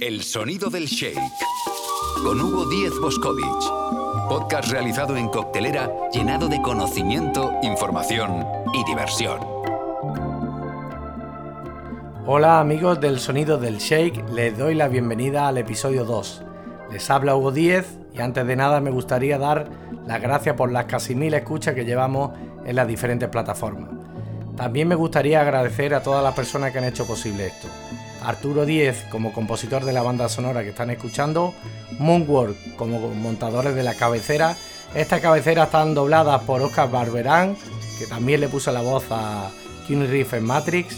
El sonido del shake. Con Hugo Díez Boscovich. Podcast realizado en coctelera llenado de conocimiento, información y diversión. Hola amigos del sonido del shake, les doy la bienvenida al episodio 2. Les habla Hugo Díez y antes de nada me gustaría dar las gracias por las casi mil escuchas que llevamos en las diferentes plataformas. También me gustaría agradecer a todas las personas que han hecho posible esto. Arturo Díez como compositor de la banda sonora que están escuchando, Moonwork como montadores de la cabecera. Estas cabeceras están dobladas por Oscar Barberán, que también le puso la voz a Keanu Reeves en Matrix,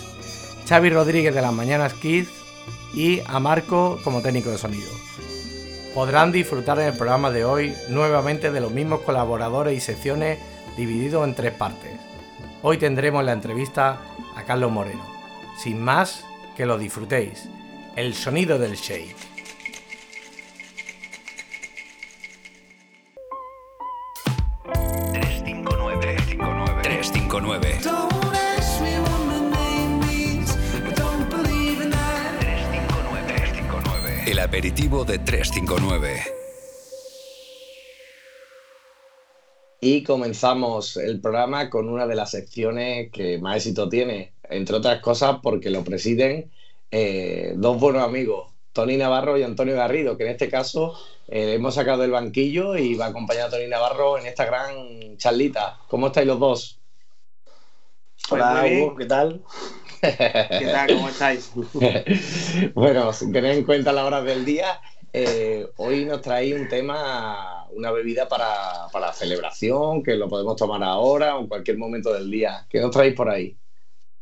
Xavi Rodríguez de las Mañanas Kids y a Marco como técnico de sonido. Podrán disfrutar en el programa de hoy nuevamente de los mismos colaboradores y secciones divididos en tres partes. Hoy tendremos la entrevista a Carlos Moreno. Sin más, que lo disfrutéis. El sonido del shake. El aperitivo de 359. Y comenzamos el programa con una de las secciones que más éxito tiene, entre otras cosas porque lo presiden eh, dos buenos amigos, Tony Navarro y Antonio Garrido, que en este caso eh, hemos sacado del banquillo y va a acompañar a Tony Navarro en esta gran charlita. ¿Cómo estáis los dos? Hola, Hugo, ¿qué tal? ¿Qué tal? ¿Cómo estáis? bueno, sin tener en cuenta las horas del día, eh, hoy nos traéis un tema, una bebida para, para celebración, que lo podemos tomar ahora o en cualquier momento del día. ¿Qué nos traéis por ahí?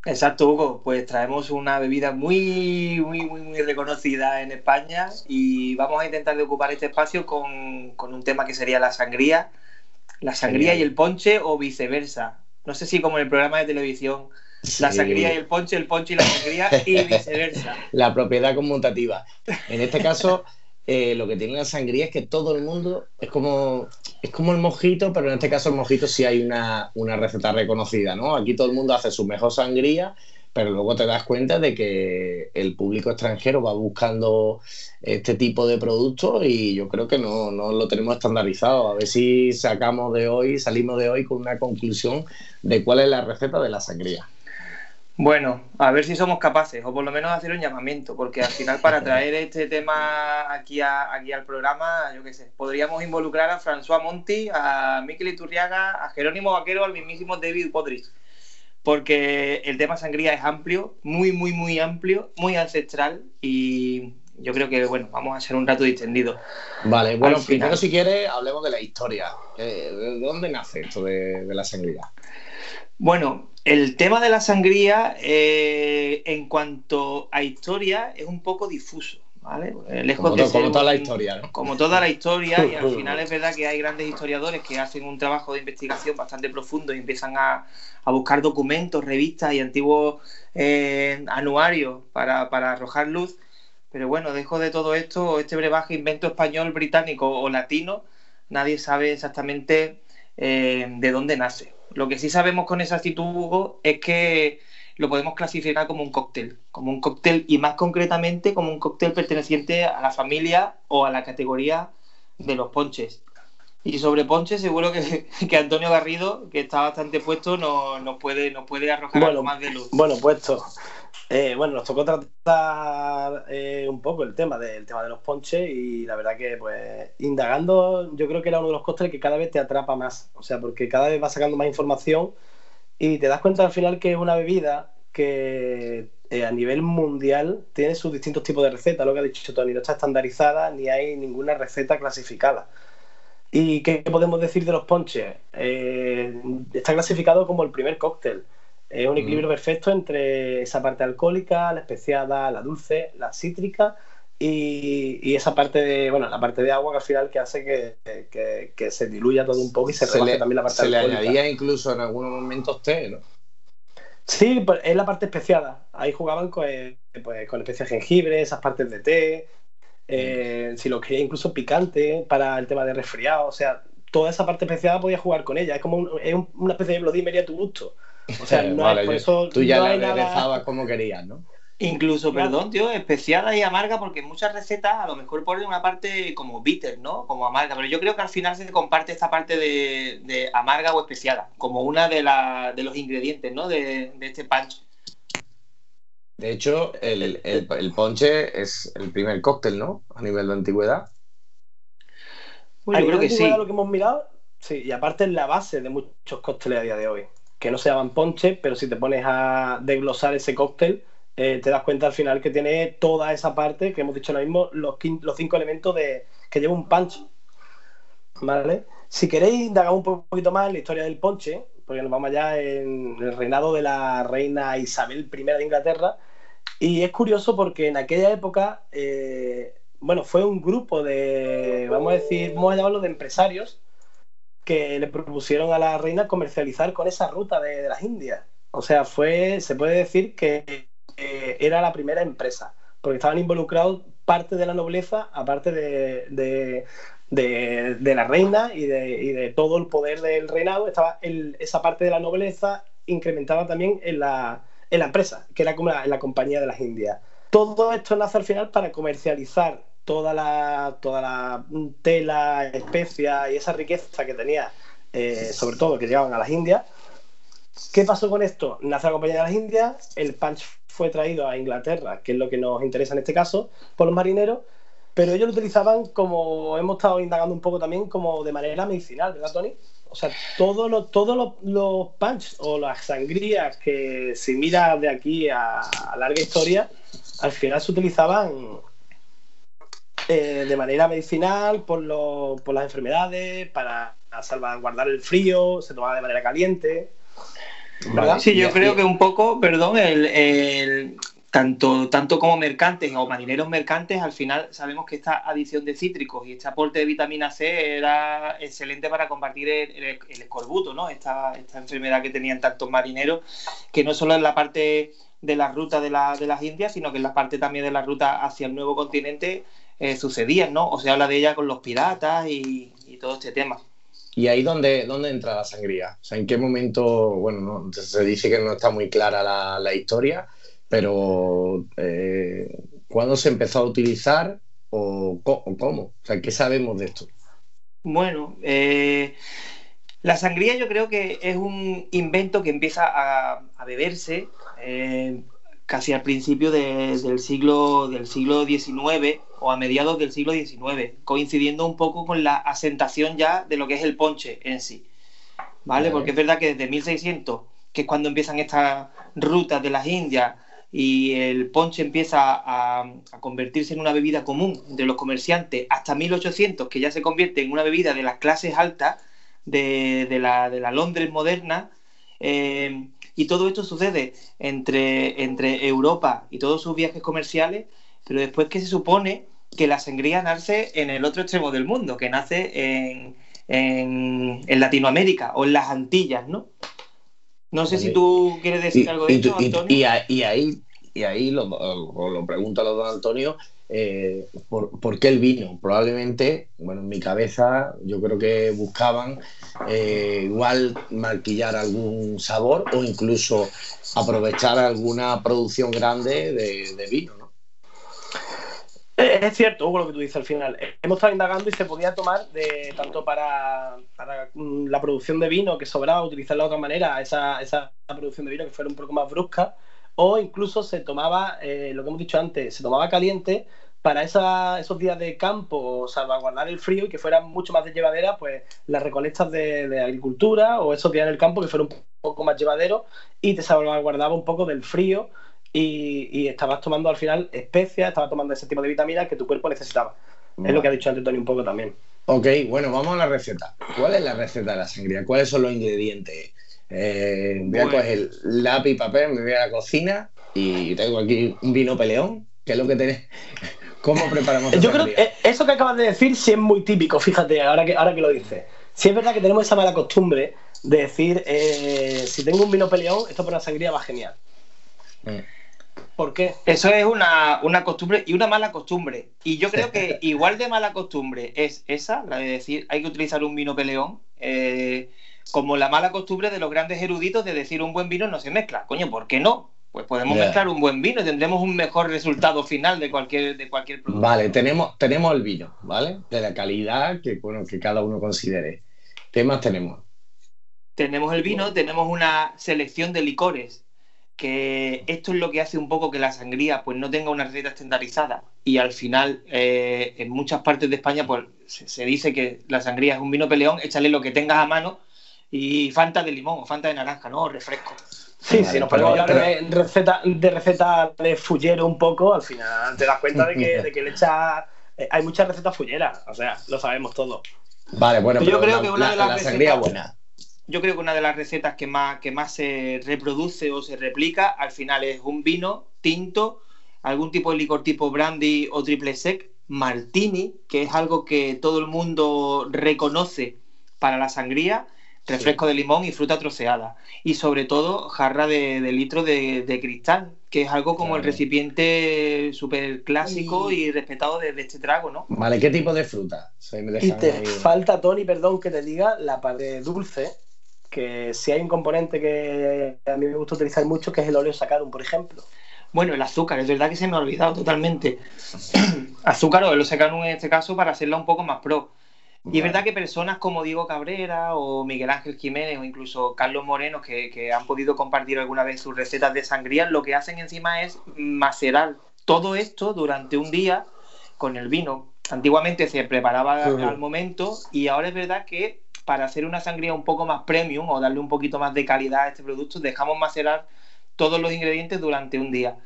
Exacto, Hugo. Pues traemos una bebida muy, muy, muy, muy reconocida en España y vamos a intentar de ocupar este espacio con, un tema que sería la sangría, la sangría y el ponche o viceversa. No sé si como en el programa de televisión, la sangría y el ponche, el ponche y la sangría y viceversa. La propiedad conmutativa. En este caso, eh, lo que tiene la sangría es que todo el mundo es como, es como el mojito, pero en este caso el mojito sí hay una, receta reconocida, ¿no? Aquí todo el mundo hace su mejor sangría, pero luego te das cuenta de que el público extranjero va buscando este tipo de productos y yo creo que no, no lo tenemos estandarizado. A ver si sacamos de hoy, salimos de hoy con una conclusión de cuál es la receta de la sangría. Bueno, a ver si somos capaces, o por lo menos hacer un llamamiento, porque al final para traer este tema aquí, aquí al programa, yo qué sé, podríamos involucrar a François Monti, a Miquel Iturriaga, a Jerónimo Vaquero, al mismísimo David Podrick, porque el tema sangría es amplio, muy, muy, muy amplio, muy ancestral y yo creo que, bueno, vamos a hacer un rato distendido. Vale, bueno, primero si quieres hablemos de la historia. ¿De dónde nace esto de, de la sangría? Bueno, el tema de la sangría, eh, en cuanto a historia, es un poco difuso. ¿vale? Lejos como, toda la historia. ¿no? Como toda la historia, y al final es verdad que hay grandes historiadores que hacen un trabajo de investigación bastante profundo y empiezan a, buscar documentos, revistas y antiguos eh, anuarios para, arrojar luz. Pero bueno, dejo de todo esto, este brebaje invento español, británico o latino, nadie sabe exactamente eh, de dónde nace. Lo que sí sabemos con exactitud, Hugo, es que lo podemos clasificar como un cóctel, como un cóctel y más concretamente como un cóctel perteneciente a la familia o a la categoría de los ponches. Y sobre ponches seguro que, Antonio Garrido, que está bastante puesto, nos, puede, nos puede arrojar algo más de luz. Bueno, puesto. Eh, bueno, nos tocó tratar eh, un poco el tema del tema de los ponches y la verdad que, pues, indagando, yo creo que era uno de los cócteles que cada vez te atrapa más. O sea, porque cada vez vas sacando más información y te das cuenta al final que es una bebida que eh, a nivel mundial tiene sus distintos tipos de recetas, lo que ha dicho Tony, no está estandarizada ni hay ninguna receta clasificada. ¿Y qué podemos decir de los ponches? está clasificado como el primer cóctel es un equilibrio mm. perfecto entre esa parte alcohólica, la especiada, la dulce, la cítrica y, esa parte de, bueno, la parte de agua que al final que hace que, se diluya todo un poco y se, se también la parte se le añadía incluso en algunos momentos té, ¿no? Sí, pues, es la parte especiada. Ahí jugaban con, eh, pues, con especias de jengibre, esas partes de té, eh, si lo quería incluso picante para el tema de resfriado. O sea, toda esa parte especiada podía jugar con ella. Es como una especie de Bloody Mary a tu gusto. O sea, no por eso tú ya la aderezabas como querías, ¿no? Incluso, perdón, tío, especiada y amarga, porque muchas recetas a lo mejor ponen una parte como bitter, ¿no? Como amarga, pero yo creo que al final se comparte esta parte de, amarga o especiada, como una de, de los ingredientes, ¿no? De, este punch. De hecho, el, ponche es el primer cóctel, ¿no? A nivel de antigüedad. Bueno, yo creo que sí. lo que hemos mirado, sí, y aparte es la base de muchos cócteles a día de hoy, que no se llaman ponche, pero si te pones a desglosar ese cóctel eh, te das cuenta al final que tiene toda esa parte que hemos dicho ahora mismo, los, los cinco elementos de, que lleva un punch. ¿Vale? Si queréis indagar un poquito más en la historia del ponche, porque nos vamos allá en el reinado de la reina Isabel I de Inglaterra, y es curioso porque en aquella época, eh, bueno, fue un grupo de, vamos a decir, vamos a llamarlo de empresarios, que le propusieron a la reina comercializar con esa ruta de, las Indias. O sea, fue, se puede decir que era la primera empresa, porque estaban involucrados parte de la nobleza, aparte de, la reina y de, todo el poder del reinado, estaba esa parte de la nobleza incrementada también en la, en la empresa, que era como la compañía de las Indias. Todo esto nace al final para comercializar toda la, toda la tela, especia y esa riqueza que tenía, eh, sobre todo que llegaban a las Indias. ¿Qué pasó con esto? Nace la compañía de las Indias, el punch fue traído a Inglaterra, que es lo que nos interesa en este caso, por los marineros, pero ellos lo utilizaban como hemos estado indagando un poco también, como de manera medicinal, ¿verdad, Tony? O sea, todos los, todos los, punch o las sangrías que se mira de aquí a, larga historia, al final se utilizaban eh, de manera medicinal por, por las enfermedades, para salvaguardar el frío, se tomaba de manera caliente. Sí, yo creo que un poco, perdón, el, tanto, tanto como mercantes o marineros mercantes, al final sabemos que esta adición de cítricos y este aporte de vitamina C era excelente para combatir el, escorbuto, ¿no? Esta, esta, enfermedad que tenían tantos marineros, que no solo en la parte de la ruta de, de las Indias, sino que en la parte también de la ruta hacia el nuevo continente eh, sucedían, ¿no? O se habla de ella con los piratas y todo este tema. ¿Y ahí dónde, dónde entra la sangría? O sea, ¿en qué momento, bueno, se dice que no está muy clara la, historia, pero eh, ¿cuándo se empezó a utilizar o, cómo? O sea, ¿qué sabemos de esto? Bueno, eh, la sangría yo creo que es un invento que empieza a, beberse eh, casi al principio del, siglo, del siglo XIX o a mediados del siglo XIX, coincidiendo un poco con la asentación ya de lo que es el ponche en sí. ¿Vale? Porque es verdad que desde 1600, que es cuando empiezan estas rutas de las Indias y el ponche empieza a, convertirse en una bebida común de los comerciantes, hasta 1800, que ya se convierte en una bebida de las clases altas de, la, de la, Londres moderna. Eh, y todo esto sucede entre, entre Europa y todos sus viajes comerciales, pero después que se supone que la sangría nace en el otro extremo del mundo, que nace en, en, Latinoamérica o en las Antillas, ¿no? No sé si tú quieres decir algo de esto, Antonio. Y, ahí, y ahí lo, lo pregunto a don Antonio, eh, por, qué el vino. Probablemente, bueno, en mi cabeza yo creo que buscaban eh, igual maquillar algún sabor o incluso aprovechar alguna producción grande de, vino, ¿no? Eh, es cierto, Hugo, lo que tú dices al final. Hemos estado indagando y se podía tomar de tanto para, mm, la producción de vino que sobraba, utilizarla de otra manera, esa, esa producción de vino que fuera un poco más brusca, o incluso se tomaba, eh, lo que hemos dicho antes, se tomaba caliente para esos días de campo, salvaguardar el frío y que fueran mucho más de llevadera, pues las recolectas de, agricultura o esos días en el campo que fueran un poco más llevaderos y te salvaguardaba un poco del frío y, estabas tomando al final especias, estabas tomando ese tipo de vitaminas que tu cuerpo necesitaba. Es lo que ha dicho antes Tony un poco también. Ok, bueno, vamos a la receta. ¿Cuál es la receta de la sangría? ¿Cuáles son los ingredientes? Eh, voy a coger lápiz y papel, me voy a la cocina y tengo aquí un vino peleón, que es lo que tenés. ¿Cómo preparamos Yo creo que eso que acabas de decir sí es muy típico, fíjate, ahora que, ahora que lo dices. Sí es verdad que tenemos esa mala costumbre de decir, eh, si tengo un vino peleón, esto por la sangría va genial. Mm. ¿Por qué? Eso es una, costumbre y una mala costumbre. Y yo creo que igual de mala costumbre es esa, la de decir hay que utilizar un vino peleón. Eh, como la mala costumbre de los grandes eruditos de decir un buen vino no se mezcla. Coño, ¿por qué no? pues podemos mezclar un buen vino y tendremos un mejor resultado final de cualquier, de cualquier producto. Vale, tenemos, tenemos el vino, ¿vale? De la calidad que, bueno, que cada uno considere. ¿Qué más tenemos? Tenemos el vino, tenemos una selección de licores, que esto es lo que hace un poco que la sangría pues no tenga una receta estandarizada y al final eh, en muchas partes de España pues se, dice que la sangría es un vino peleón, échale lo que tengas a mano y Fanta de limón o Fanta de naranja, ¿no? O refresco. Sí, si nos ponemos hablar de receta, de receta de fullero un poco, al final te das cuenta de que, de que le echa. Eh, hay muchas recetas fulleras, o sea, lo sabemos todo. Vale, bueno, pero yo creo que una de las recetas, buena. Yo creo que una de las recetas que más, que más se reproduce o se replica al final es un vino tinto, algún tipo de licor tipo brandy o triple sec, martini, que es algo que todo el mundo reconoce para la sangría refresco de limón y fruta troceada. Y sobre todo jarra de, litro de, cristal, que es algo como el recipiente súper clásico y... respetado de, este trago, ¿no? Vale, ¿qué tipo de fruta? y te falta, Tony, perdón que te diga, la parte dulce, que si hay un componente que a mí me gusta utilizar mucho, que es el óleo sacarum, por ejemplo. Bueno, el azúcar, es verdad que se me ha olvidado totalmente. azúcar o el sacarum en este caso para hacerla un poco más pro. Y es verdad que personas como Diego Cabrera o Miguel Ángel Jiménez o incluso Carlos Moreno, que, han podido compartir alguna vez sus recetas de sangría, lo que hacen encima es macerar todo esto durante un día con el vino. Antiguamente se preparaba al momento y ahora es verdad que para hacer una sangría un poco más premium o darle un poquito más de calidad a este producto, dejamos macerar todos los ingredientes durante un día.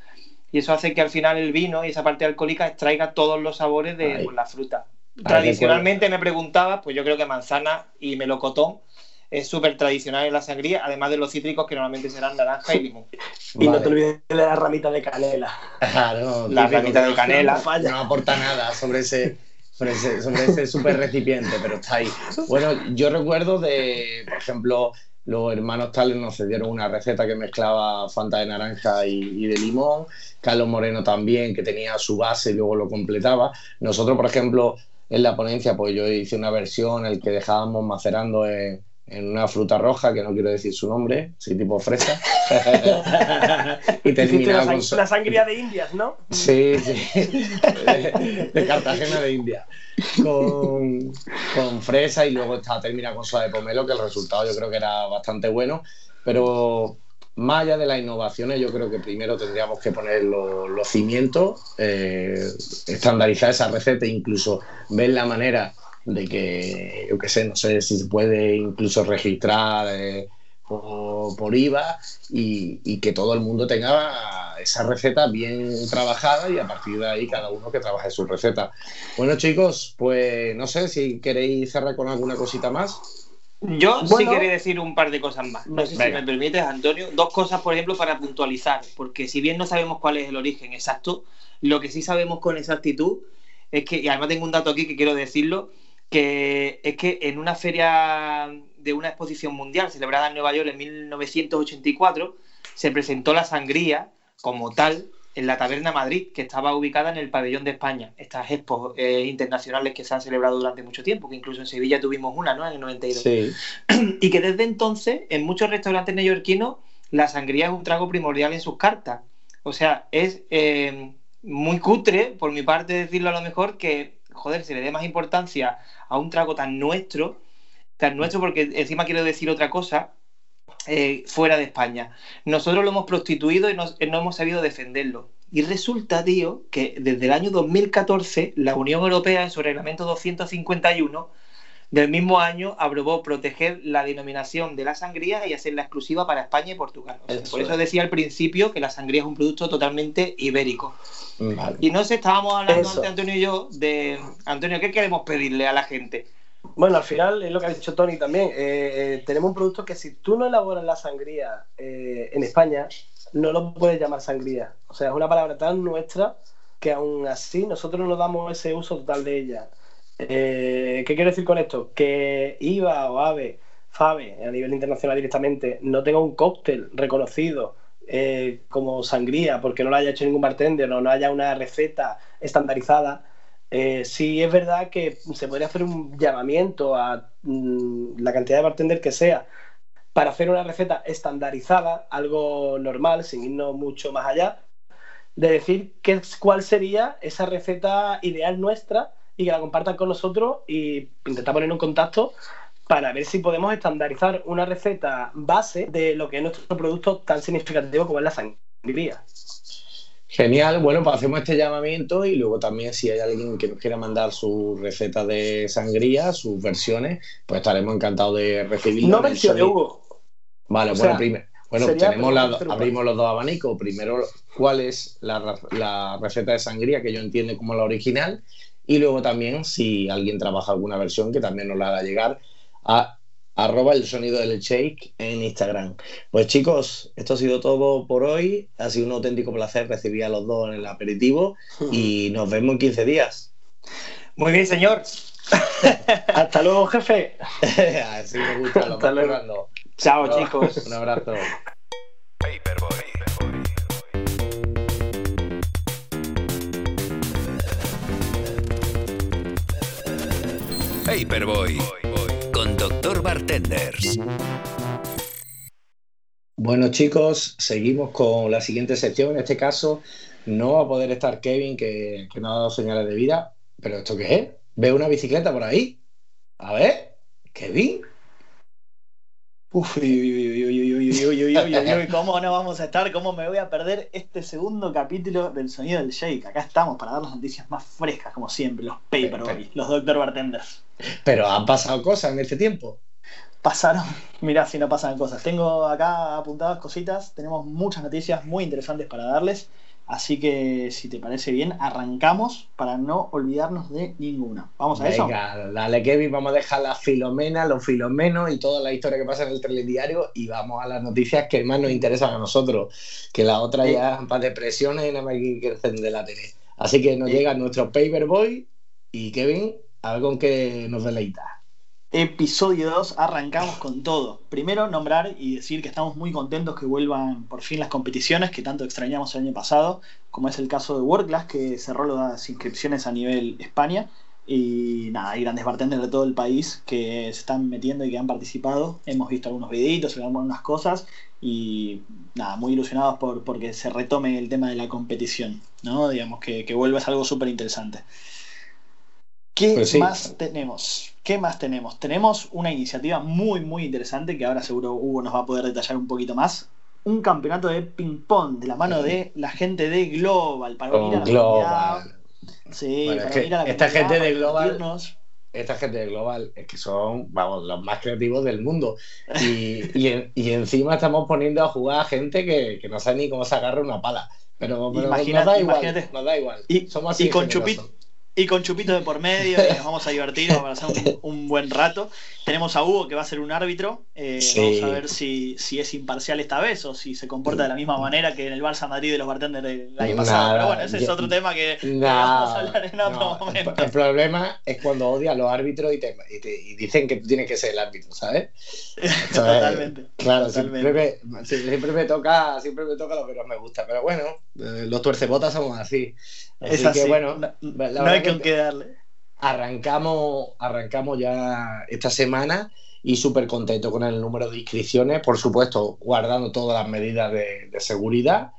Y eso hace que al final el vino y esa parte alcohólica extraiga todos los sabores de la fruta. Tradicionalmente me preguntaba, pues yo creo que manzana y melocotón es súper tradicional en la sangría, además de los cítricos que normalmente serán naranja y limón. Y no te olvides de la ramita de canela. la ramita de canela. No, aporta nada sobre ese sobre ese súper recipiente, pero está ahí. Bueno, yo recuerdo de, por ejemplo, los hermanos Tales nos cedieron una receta que mezclaba Fanta de naranja y, y, de limón. Carlos Moreno también, que tenía su base y luego lo completaba. Nosotros, por ejemplo, en la ponencia, pues yo hice una versión en el que dejábamos macerando en, una fruta roja, que no quiero decir su nombre, sí, tipo fresa. y terminaba la, con la sangría de Indias, ¿no? Sí, sí. de, Cartagena de India. Con, con, fresa y luego estaba terminada con soda de pomelo, que el resultado yo creo que era bastante bueno. Pero más allá de las innovaciones, yo creo que primero tendríamos que poner los, cimientos, eh, estandarizar esa receta e incluso ver la manera de que, yo qué sé, no sé si se puede incluso registrar eh, por, IVA y, que todo el mundo tenga esa receta bien trabajada y a partir de ahí cada uno que trabaje su receta. Bueno chicos, pues no sé si queréis cerrar con alguna cosita más. Yo sí quería decir un par de cosas más. No sé si me permites, Antonio. Dos cosas, por ejemplo, para puntualizar, porque si bien no sabemos cuál es el origen exacto, lo que sí sabemos con exactitud es que, y además tengo un dato aquí que quiero decirlo, que es que en una feria de una exposición mundial celebrada en Nueva York en 1984, se presentó la sangría como tal en la Taberna Madrid, que estaba ubicada en el pabellón de España. Estas expos eh, internacionales que se han celebrado durante mucho tiempo, que incluso en Sevilla tuvimos una, ¿no? En el 92. Sí. Y que desde entonces, en muchos restaurantes neoyorquinos, la sangría es un trago primordial en sus cartas. O sea, es eh, muy cutre, por mi parte decirlo a lo mejor, que, joder, se le dé más importancia a un trago tan nuestro, tan nuestro, porque encima quiero decir otra cosa, eh, fuera de España. Nosotros lo hemos prostituido y no, hemos sabido defenderlo. Y resulta, tío, que desde el año 2014 la Unión Europea en su reglamento 251 del mismo año aprobó proteger la denominación de la sangría y hacerla exclusiva para España y Portugal. por eso decía al principio que la sangría es un producto totalmente ibérico. Y no sé, estábamos hablando antes, Antonio y yo, de, Antonio, ¿qué queremos pedirle a la gente? Bueno, al final es lo que ha dicho Tony también. Eh, eh, tenemos un producto que si tú no elaboras la sangría eh, en España, no lo puedes llamar sangría. O sea, es una palabra tan nuestra que aún así nosotros no nos damos ese uso total de ella. ¿Qué quiero decir con esto? Que IVA o AVE, FAVE, a nivel internacional directamente, no tenga un cóctel reconocido como sangría porque no lo haya hecho ningún bartender o no haya una receta estandarizada eh, sí es verdad que se podría hacer un llamamiento a mm, la cantidad de bartender que sea para hacer una receta estandarizada, algo normal, sin irnos mucho más allá, de decir qué, cuál sería esa receta ideal nuestra y que la compartan con nosotros y intentar poner un contacto para ver si podemos estandarizar una receta base de lo que es nuestro producto tan significativo como es la sangría. Genial, bueno, pues hacemos este llamamiento y luego también si hay alguien que nos quiera mandar su receta de sangría, sus versiones, pues estaremos encantados de recibirlo. No versiones, Hugo. Vale, bueno, primero. Bueno, tenemos abrimos los dos abanicos. Primero, cuál es la, receta de sangría que yo entiendo como la original. Y luego también, si alguien trabaja alguna versión, que también nos la haga llegar a arroba el sonido del shake en Instagram. Pues chicos, esto ha sido todo por hoy. Ha sido un auténtico placer recibir a los dos en el aperitivo y nos vemos en 15 días. Muy bien, señor. Hasta luego, jefe. Así me gusta, lo Hasta luego. Chao, chicos. Un abrazo. Paperboy con Doctor Bartenders. Bueno chicos, seguimos con la siguiente sección. En este caso no va a poder estar Kevin, que, que no ha dado señales de vida. ¿Pero esto qué es? Veo una bicicleta por ahí. A ver, Kevin. Uf, uy, ¿cómo no vamos a estar? ¿Cómo me voy a perder este segundo capítulo del sonido del shake? Acá estamos para dar las noticias más frescas, como siempre, los Paperboy, los Doctor Bartenders. Pero han pasado cosas en este tiempo. Pasaron, mirá si no pasan cosas. Tengo acá apuntadas cositas, tenemos muchas noticias muy interesantes para darles. Así que, si te parece bien, arrancamos para no olvidarnos de ninguna. ¿Vamos a Venga, eso? dale, Kevin, vamos a dejar la filomena, los filomenos y toda la historia que pasa en el telediario y vamos a las noticias que más nos interesan a nosotros, que la otra ya para depresiones y nada más que de la tele. Así que nos llega nuestro Paperboy y Kevin, a ver con qué nos deleita. Episodio 2, arrancamos con todo. Primero, nombrar y decir que estamos muy contentos que vuelvan por fin las competiciones que tanto extrañamos el año pasado, como es el caso de World que cerró las inscripciones a nivel España. Y nada, hay grandes bartenders de todo el país que se están metiendo y que han participado. Hemos visto algunos videitos, algunas cosas y nada, muy ilusionados por porque se retome el tema de la competición, ¿no? Digamos que, que vuelva es algo súper interesante. ¿Qué pues más tenemos? ¿Qué más tenemos? Tenemos una iniciativa muy, muy interesante que ahora seguro Hugo nos va a poder detallar un poquito más. Un campeonato de ping-pong de la mano de la gente de Global para unir a la Global. Sí, para unir a la esta gente de Global. Esta gente de Global es que son, vamos, los más creativos del mundo. Y, y, encima estamos poniendo a jugar a gente que, no sabe ni cómo se agarra una pala. Pero, pero nos da igual. Nos da igual. Y, Somos así y con chupito y con Chupito de por medio, y nos vamos a divertir, vamos a pasar un, buen rato. Tenemos a Hugo que va a ser un árbitro. Eh, vamos a ver si, si, es imparcial esta vez o si se comporta de la misma manera que en el Barça Madrid de los bartenders del año pasado. Pero bueno, ese es otro tema que, vamos a hablar en otro momento. El, problema es cuando odia a los árbitros y, te, y, dicen que tú tienes que ser el árbitro, ¿sabes? totalmente. Claro, Siempre, me, siempre, me, toca, siempre me toca lo que no me gusta. Pero bueno, eh, los tuercebotas somos así. Así es que bueno, no, hay que, que darle. Arrancamos, arrancamos ya esta semana y súper contento con el número de inscripciones, por supuesto, guardando todas las medidas de, seguridad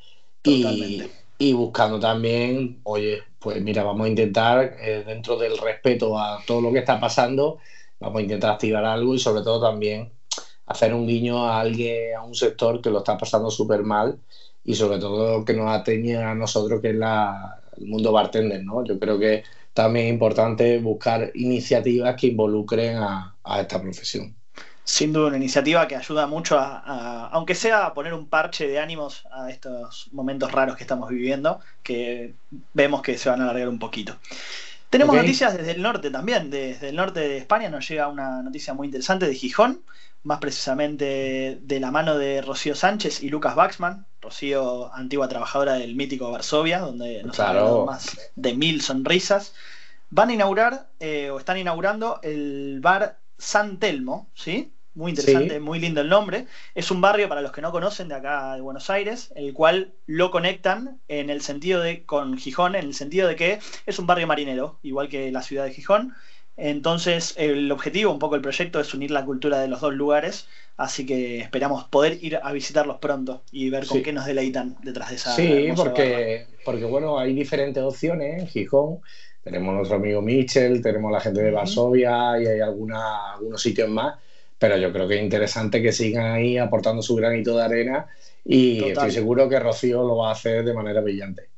y, y, buscando también, oye, pues mira, vamos a intentar, eh, dentro del respeto a todo lo que está pasando, vamos a intentar activar algo y sobre todo también hacer un guiño a alguien, a un sector que lo está pasando súper mal y sobre todo que nos atañe a nosotros, que es la, el mundo bartender, ¿no? Yo creo que también es importante buscar iniciativas que involucren a, esta profesión. Sin duda, una iniciativa que ayuda mucho a, aunque sea a poner un parche de ánimos a estos momentos raros que estamos viviendo, que vemos que se van a alargar un poquito. Tenemos noticias desde el norte también, desde el norte de España nos llega una noticia muy interesante de Gijón, más precisamente de la mano de Rocío Sánchez y Lucas Baxman. Rocío, antigua trabajadora del mítico Varsovia, donde nos ha dado más de mil sonrisas. Van a inaugurar, eh, o están inaugurando, el bar San Telmo, ¿sí? Muy interesante, muy lindo el nombre. Es un barrio, para los que no conocen, de acá de Buenos Aires, el cual lo conectan en el sentido de, con Gijón, en el sentido de que es un barrio marinero, igual que la ciudad de Gijón Entonces, el objetivo, un poco el proyecto, es unir la cultura de los dos lugares, así que esperamos poder ir a visitarlos pronto y ver con qué nos deleitan detrás de esa. Sí, porque, porque bueno, hay diferentes opciones en Gijón. Tenemos nuestro amigo Mitchell, tenemos la gente de Varsovia y hay alguna, algunos sitios más, pero yo creo que es interesante que sigan ahí aportando su granito de arena y estoy seguro que Rocío lo va a hacer de manera brillante.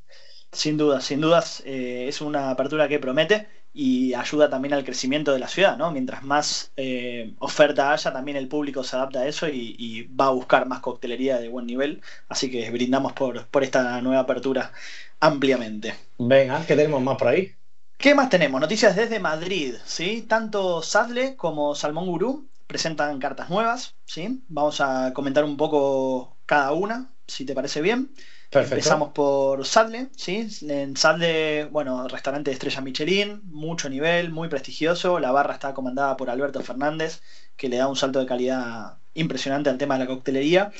Sin dudas, sin dudas, eh, es una apertura que promete y ayuda también al crecimiento de la ciudad, ¿no? Mientras más eh, oferta haya, también el público se adapta a eso y, va a buscar más coctelería de buen nivel, así que brindamos por, por esta nueva apertura ampliamente. Venga, ¿qué tenemos más por ahí? ¿Qué más tenemos? Noticias desde Madrid, ¿sí? Tanto Sadle como Salmón Gurú presentan cartas nuevas, ¿sí? Vamos a comentar un poco cada una, si te parece bien. Empezamos por Sadle, ¿sí? En Sadle, bueno, restaurante de estrella Michelin, mucho nivel, muy prestigioso. La barra está comandada por Alberto Fernández, que le da un salto de calidad impresionante al tema de la coctelería,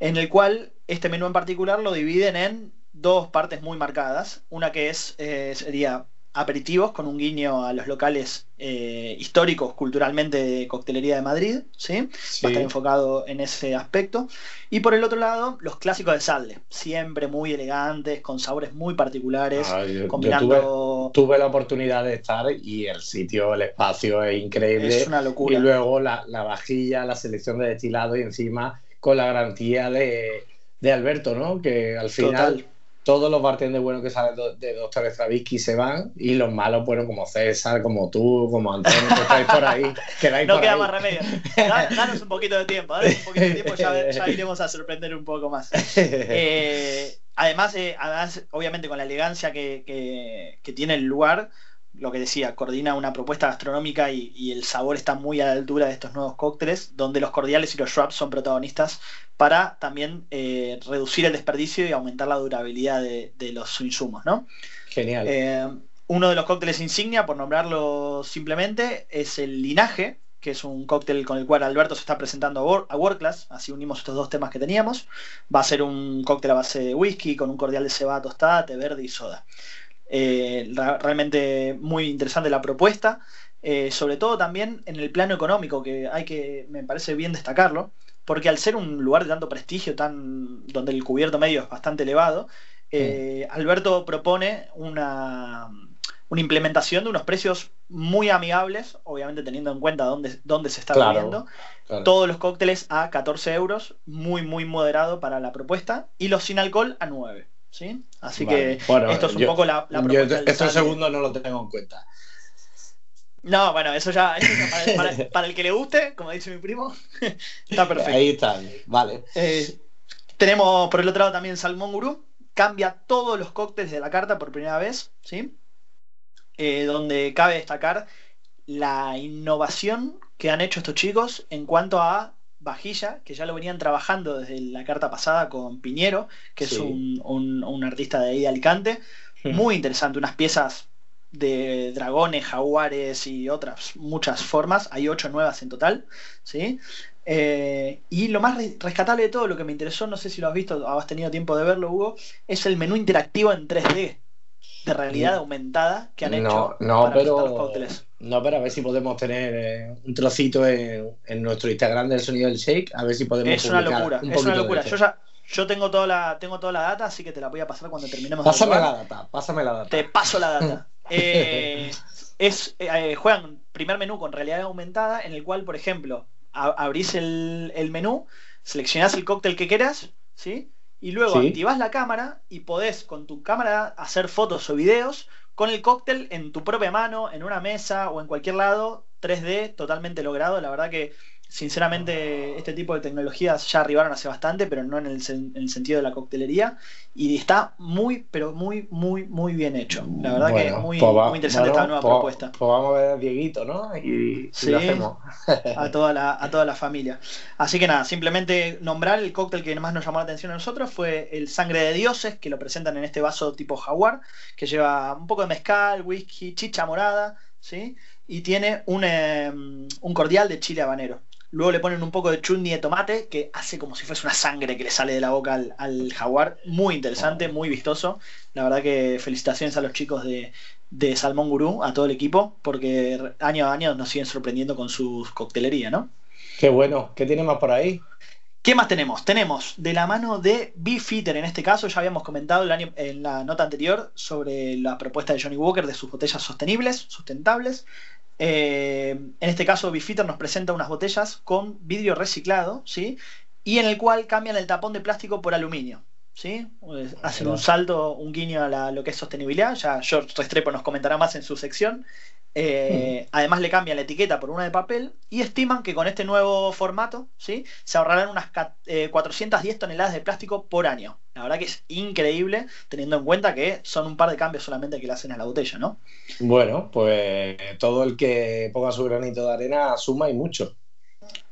en el cual este menú en particular lo dividen en dos partes muy marcadas. Una que es, eh, sería aperitivos con un guiño a los locales eh, históricos culturalmente de coctelería de Madrid, ¿sí? Va a estar enfocado en ese aspecto. Y por el otro lado, los clásicos de Salde, siempre muy elegantes, con sabores muy particulares, combinando... tuve, la oportunidad de estar y el sitio, el espacio es increíble. Es una locura. Y luego la, vajilla, la selección de destilado y encima con la garantía de, Alberto, ¿no? Que al final todos los bartenders buenos que salen de Doctor Stravinsky se van y los malos, bueno, como César, como tú, como Antonio, que estáis por ahí. no queda más remedio. Danos un poquito de tiempo, danos un poquito de tiempo, ya, ya iremos a sorprender un poco más. Eh, además, eh, además, obviamente con la elegancia que, que, tiene el lugar, lo que decía, coordina una propuesta gastronómica y, y, el sabor está muy a la altura de estos nuevos cócteles, donde los cordiales y los shrubs son protagonistas para también eh, reducir el desperdicio y aumentar la durabilidad de, los insumos, ¿no? Genial. Eh, uno de los cócteles insignia, por nombrarlo simplemente, es el Linaje, que es un cóctel con el cual Alberto se está presentando a World Class, así unimos estos dos temas que teníamos. Va a ser un cóctel a base de whisky con un cordial de cebada tostada, té verde y soda. Eh, realmente muy interesante la propuesta, sobre todo también en el plano económico, que hay que, me parece bien destacarlo porque al ser un lugar de tanto prestigio, tan, donde el cubierto medio es bastante elevado, eh, Alberto propone una, una, implementación de unos precios muy amigables, obviamente teniendo en cuenta dónde, dónde se está viviendo. Todos los cócteles a 14 euros, muy, muy moderado para la propuesta, y los sin alcohol a 9. ¿Sí? Así que esto es un poco la, la propuesta. Yo, segundo no lo tengo en cuenta. No, bueno, eso ya, para, el que le guste, como dice mi primo, está perfecto. Ahí está, vale. Eh, tenemos por el otro lado también Salmón Gurú, cambia todos los cócteles de la carta por primera vez, ¿sí? Eh, donde cabe destacar la innovación que han hecho estos chicos en cuanto a vajilla, que ya lo venían trabajando desde la carta pasada con Piñero, que es un, un, artista de ahí de Alicante. Hmm. Muy interesante, unas piezas de dragones, jaguares y otras muchas formas. Hay ocho nuevas en total. ¿sí? Eh, y lo más rescatable de todo, lo que me interesó, no sé si lo has visto o has tenido tiempo de verlo, Hugo, es el menú interactivo en 3D de realidad aumentada que han hecho no, para pero, los cócteles. No, pero a ver si podemos tener eh, un trocito en, nuestro Instagram del sonido del shake, a ver si podemos. Es una locura, es una locura. Yo ya, yo tengo toda la, tengo toda la data, así que te la voy a pasar cuando terminemos. Pásame la data, pásame la data. Te paso la data. Eh, es, eh, juegan primer menú con realidad aumentada, en el cual, por ejemplo, abrís el, menú, seleccionás el cóctel que quieras, ¿sí? Y luego activás la cámara y podés con tu cámara hacer fotos o videos con el cóctel en tu propia mano, en una mesa o en cualquier lado, 3D, totalmente logrado. La verdad que Sinceramente, este tipo de tecnologías ya arribaron hace bastante, pero no en el, sentido de la coctelería. Y está muy, pero muy, muy, muy bien hecho. La verdad que es muy, pues muy interesante esta nueva pues, propuesta. Pues vamos a ver a Dieguito, ¿no? Y, lo hacemos. a, toda la, a toda la familia. Así que nada, simplemente nombrar el cóctel que más nos llamó la atención a nosotros fue el Sangre de Dioses, que lo presentan en este vaso tipo jaguar, que lleva un poco de mezcal, whisky, chicha morada, ¿sí? Y tiene un, em, un cordial de chile habanero. Luego le ponen un poco de chutney de tomate, que hace como si fuese una sangre que le sale de la boca al, jaguar. Muy interesante, muy vistoso. La verdad que felicitaciones a los chicos de, de Salmón Gurú, a todo el equipo, porque año a año nos siguen sorprendiendo con su coctelería, ¿no? Qué bueno, ¿qué tiene más por ahí? ¿Qué más tenemos? Tenemos de la mano de Beefeater, en este caso ya habíamos comentado el año, en la nota anterior sobre la propuesta de Johnny Walker de sus botellas sostenibles, sustentables. Eh, en este caso Beefeater nos presenta unas botellas con vidrio reciclado, ¿sí? Y en el cual cambian el tapón de plástico por aluminio. ¿sí? Hacen un salto, un guiño a lo que es sostenibilidad. Ya George Restrepo nos comentará más en su sección. Eh, además le cambian la etiqueta por una de papel y estiman que con este nuevo formato ¿sí? se ahorrarán unas 410 eh, toneladas de plástico por año. La verdad que es increíble teniendo en cuenta que son un par de cambios solamente que le hacen a la botella, ¿no? Bueno, pues todo el que ponga su granito de arena suma y mucho.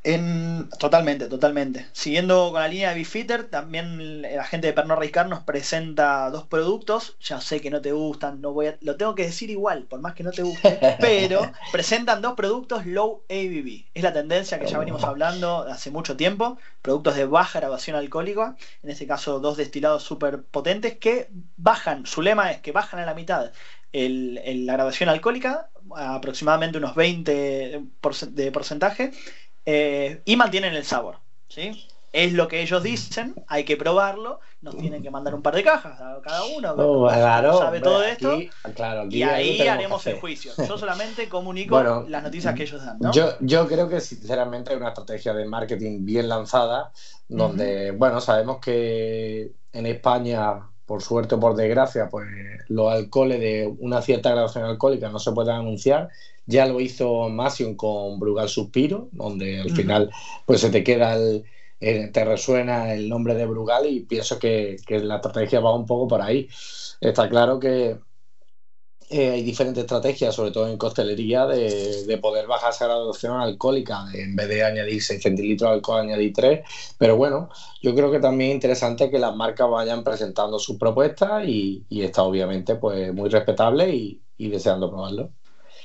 En, totalmente, totalmente. Siguiendo con la línea de Bifitter, también la gente de Pernod Ricard nos presenta dos productos. Ya sé que no te gustan, no voy a, lo tengo que decir igual, por más que no te guste, pero presentan dos productos low ABV. Es la tendencia que ya venimos hablando hace mucho tiempo. Productos de baja graduación alcohólica, en este caso dos destilados súper potentes que bajan, su lema es que bajan a la mitad el, la graduación alcohólica, aproximadamente unos 20 de porcentaje eh, y mantienen el sabor. ¿sí? Es lo que ellos dicen, hay que probarlo, nos tienen que mandar un par de cajas a cada uno, oh, claro, sabe todo esto, y ahí haremos el juicio. Yo solamente comunico las noticias que ellos dan. Yo, yo creo que sinceramente hay una estrategia de marketing bien lanzada, donde, bueno, sabemos que en España por suerte o por desgracia, pues los alcoholes de una cierta graduación alcohólica no se pueden anunciar ya lo hizo Masion con Brugal Suspiro, donde al final pues se te queda el, te resuena el nombre de Brugal y pienso que, la estrategia va un poco por ahí. Está claro que eh, hay diferentes estrategias, sobre todo en costelería, de, poder bajar esa graduación alcohólica, en vez de añadir 6 centilitros de alcohol, añadir 3. Pero bueno, yo creo que también es interesante que las marcas vayan presentando sus propuestas y, está obviamente pues muy respetable y deseando probarlo.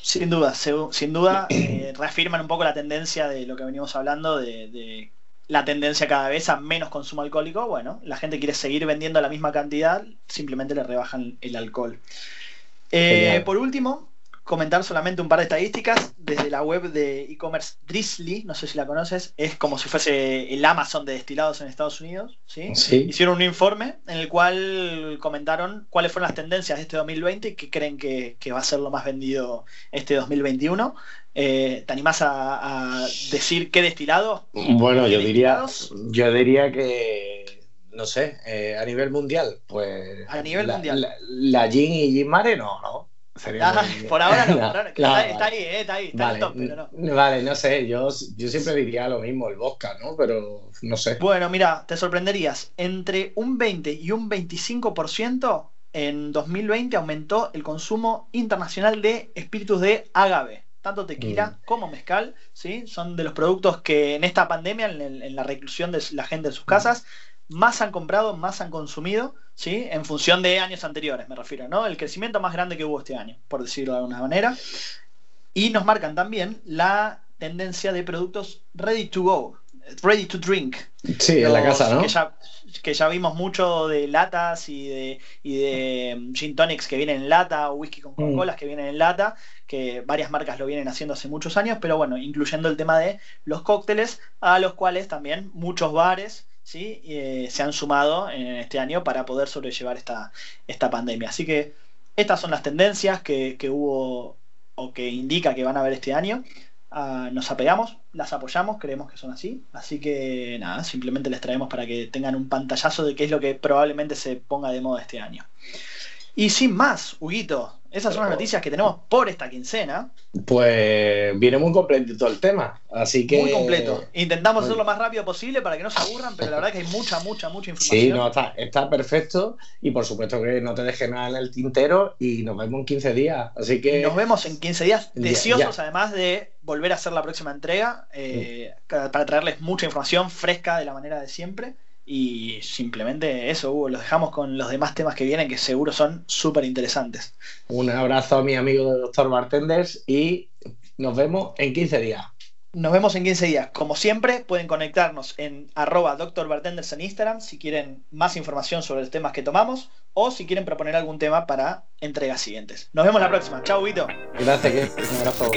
Sin duda, sin duda eh, reafirman un poco la tendencia de lo que venimos hablando, de, la tendencia cada vez a menos consumo alcohólico. Bueno, la gente quiere seguir vendiendo la misma cantidad, simplemente le rebajan el alcohol. Eh, por último, comentar solamente un par de estadísticas desde la web de e-commerce Drizzly, no sé si la conoces, es como si fuese el Amazon de destilados en Estados Unidos, ¿sí? Hicieron un informe en el cual comentaron cuáles fueron las tendencias de este 2020 y qué creen que, va a ser lo más vendido este 2021. Eh, ¿Te animás a, decir qué destilado? Bueno, yo diría, yo diría que no sé, eh, a nivel mundial, pues. A nivel mundial. La, la, y Gin Mare, no, ¿no? por ahora no, está, ahí, eh, está ahí, está vale, top, pero no. Vale, no sé, yo, yo siempre diría lo mismo, el vodka, ¿no? Pero no sé. Bueno, mira, te sorprenderías, entre un 20 y un 25% en 2020 aumentó el consumo internacional de espíritus de agave. Tanto tequila mm. como mezcal, ¿sí? Son de los productos que en esta pandemia, en, la reclusión de la gente en sus casas, más han comprado, más han consumido, ¿sí? En función de años anteriores, me refiero, ¿no? El crecimiento más grande que hubo este año, por decirlo de alguna manera. Y nos marcan también la tendencia de productos ready to go, ready to drink. Sí, en la casa, ¿no? Que ya, vimos mucho de latas y de, y de mm, gin tonics que vienen en lata o whisky con Coca-Cola mm. que vienen en lata, que varias marcas lo vienen haciendo hace muchos años, pero bueno, incluyendo el tema de los cócteles, a los cuales también muchos bares ¿sí? Eh, se han sumado en este año para poder sobrellevar esta, esta pandemia. Así que estas son las tendencias que, hubo o que indica que van a haber este año. Ah, nos apegamos, las apoyamos, creemos que son así. Así que nada, simplemente les traemos para que tengan un pantallazo de qué es lo que probablemente se ponga de moda este año. Y sin más, Huguito, esas son las noticias que tenemos por esta quincena. Pues viene muy completito el tema, así que... Muy completo. Intentamos hacerlo lo más rápido posible para que no se aburran, pero la verdad que hay mucha, mucha, mucha información. Sí, no, está, está perfecto y por supuesto que no te deje nada en el tintero y nos vemos en 15 días, así que... Nos vemos en 15 días, deseosos además de volver a hacer la próxima entrega eh, para traerles mucha información fresca de la manera de siempre. Y simplemente eso, Hugo, los dejamos con los demás temas que vienen, que seguro son súper interesantes. Un abrazo a mi amigo de Doctor Bartenders y nos vemos en 15 días. Nos vemos en 15 días. Como siempre, pueden conectarnos en arroba doctorbartenders en Instagram si quieren más información sobre los temas que tomamos o si quieren proponer algún tema para entregas siguientes. Nos vemos la próxima. Chao, Vito. Gracias, que un abrazo.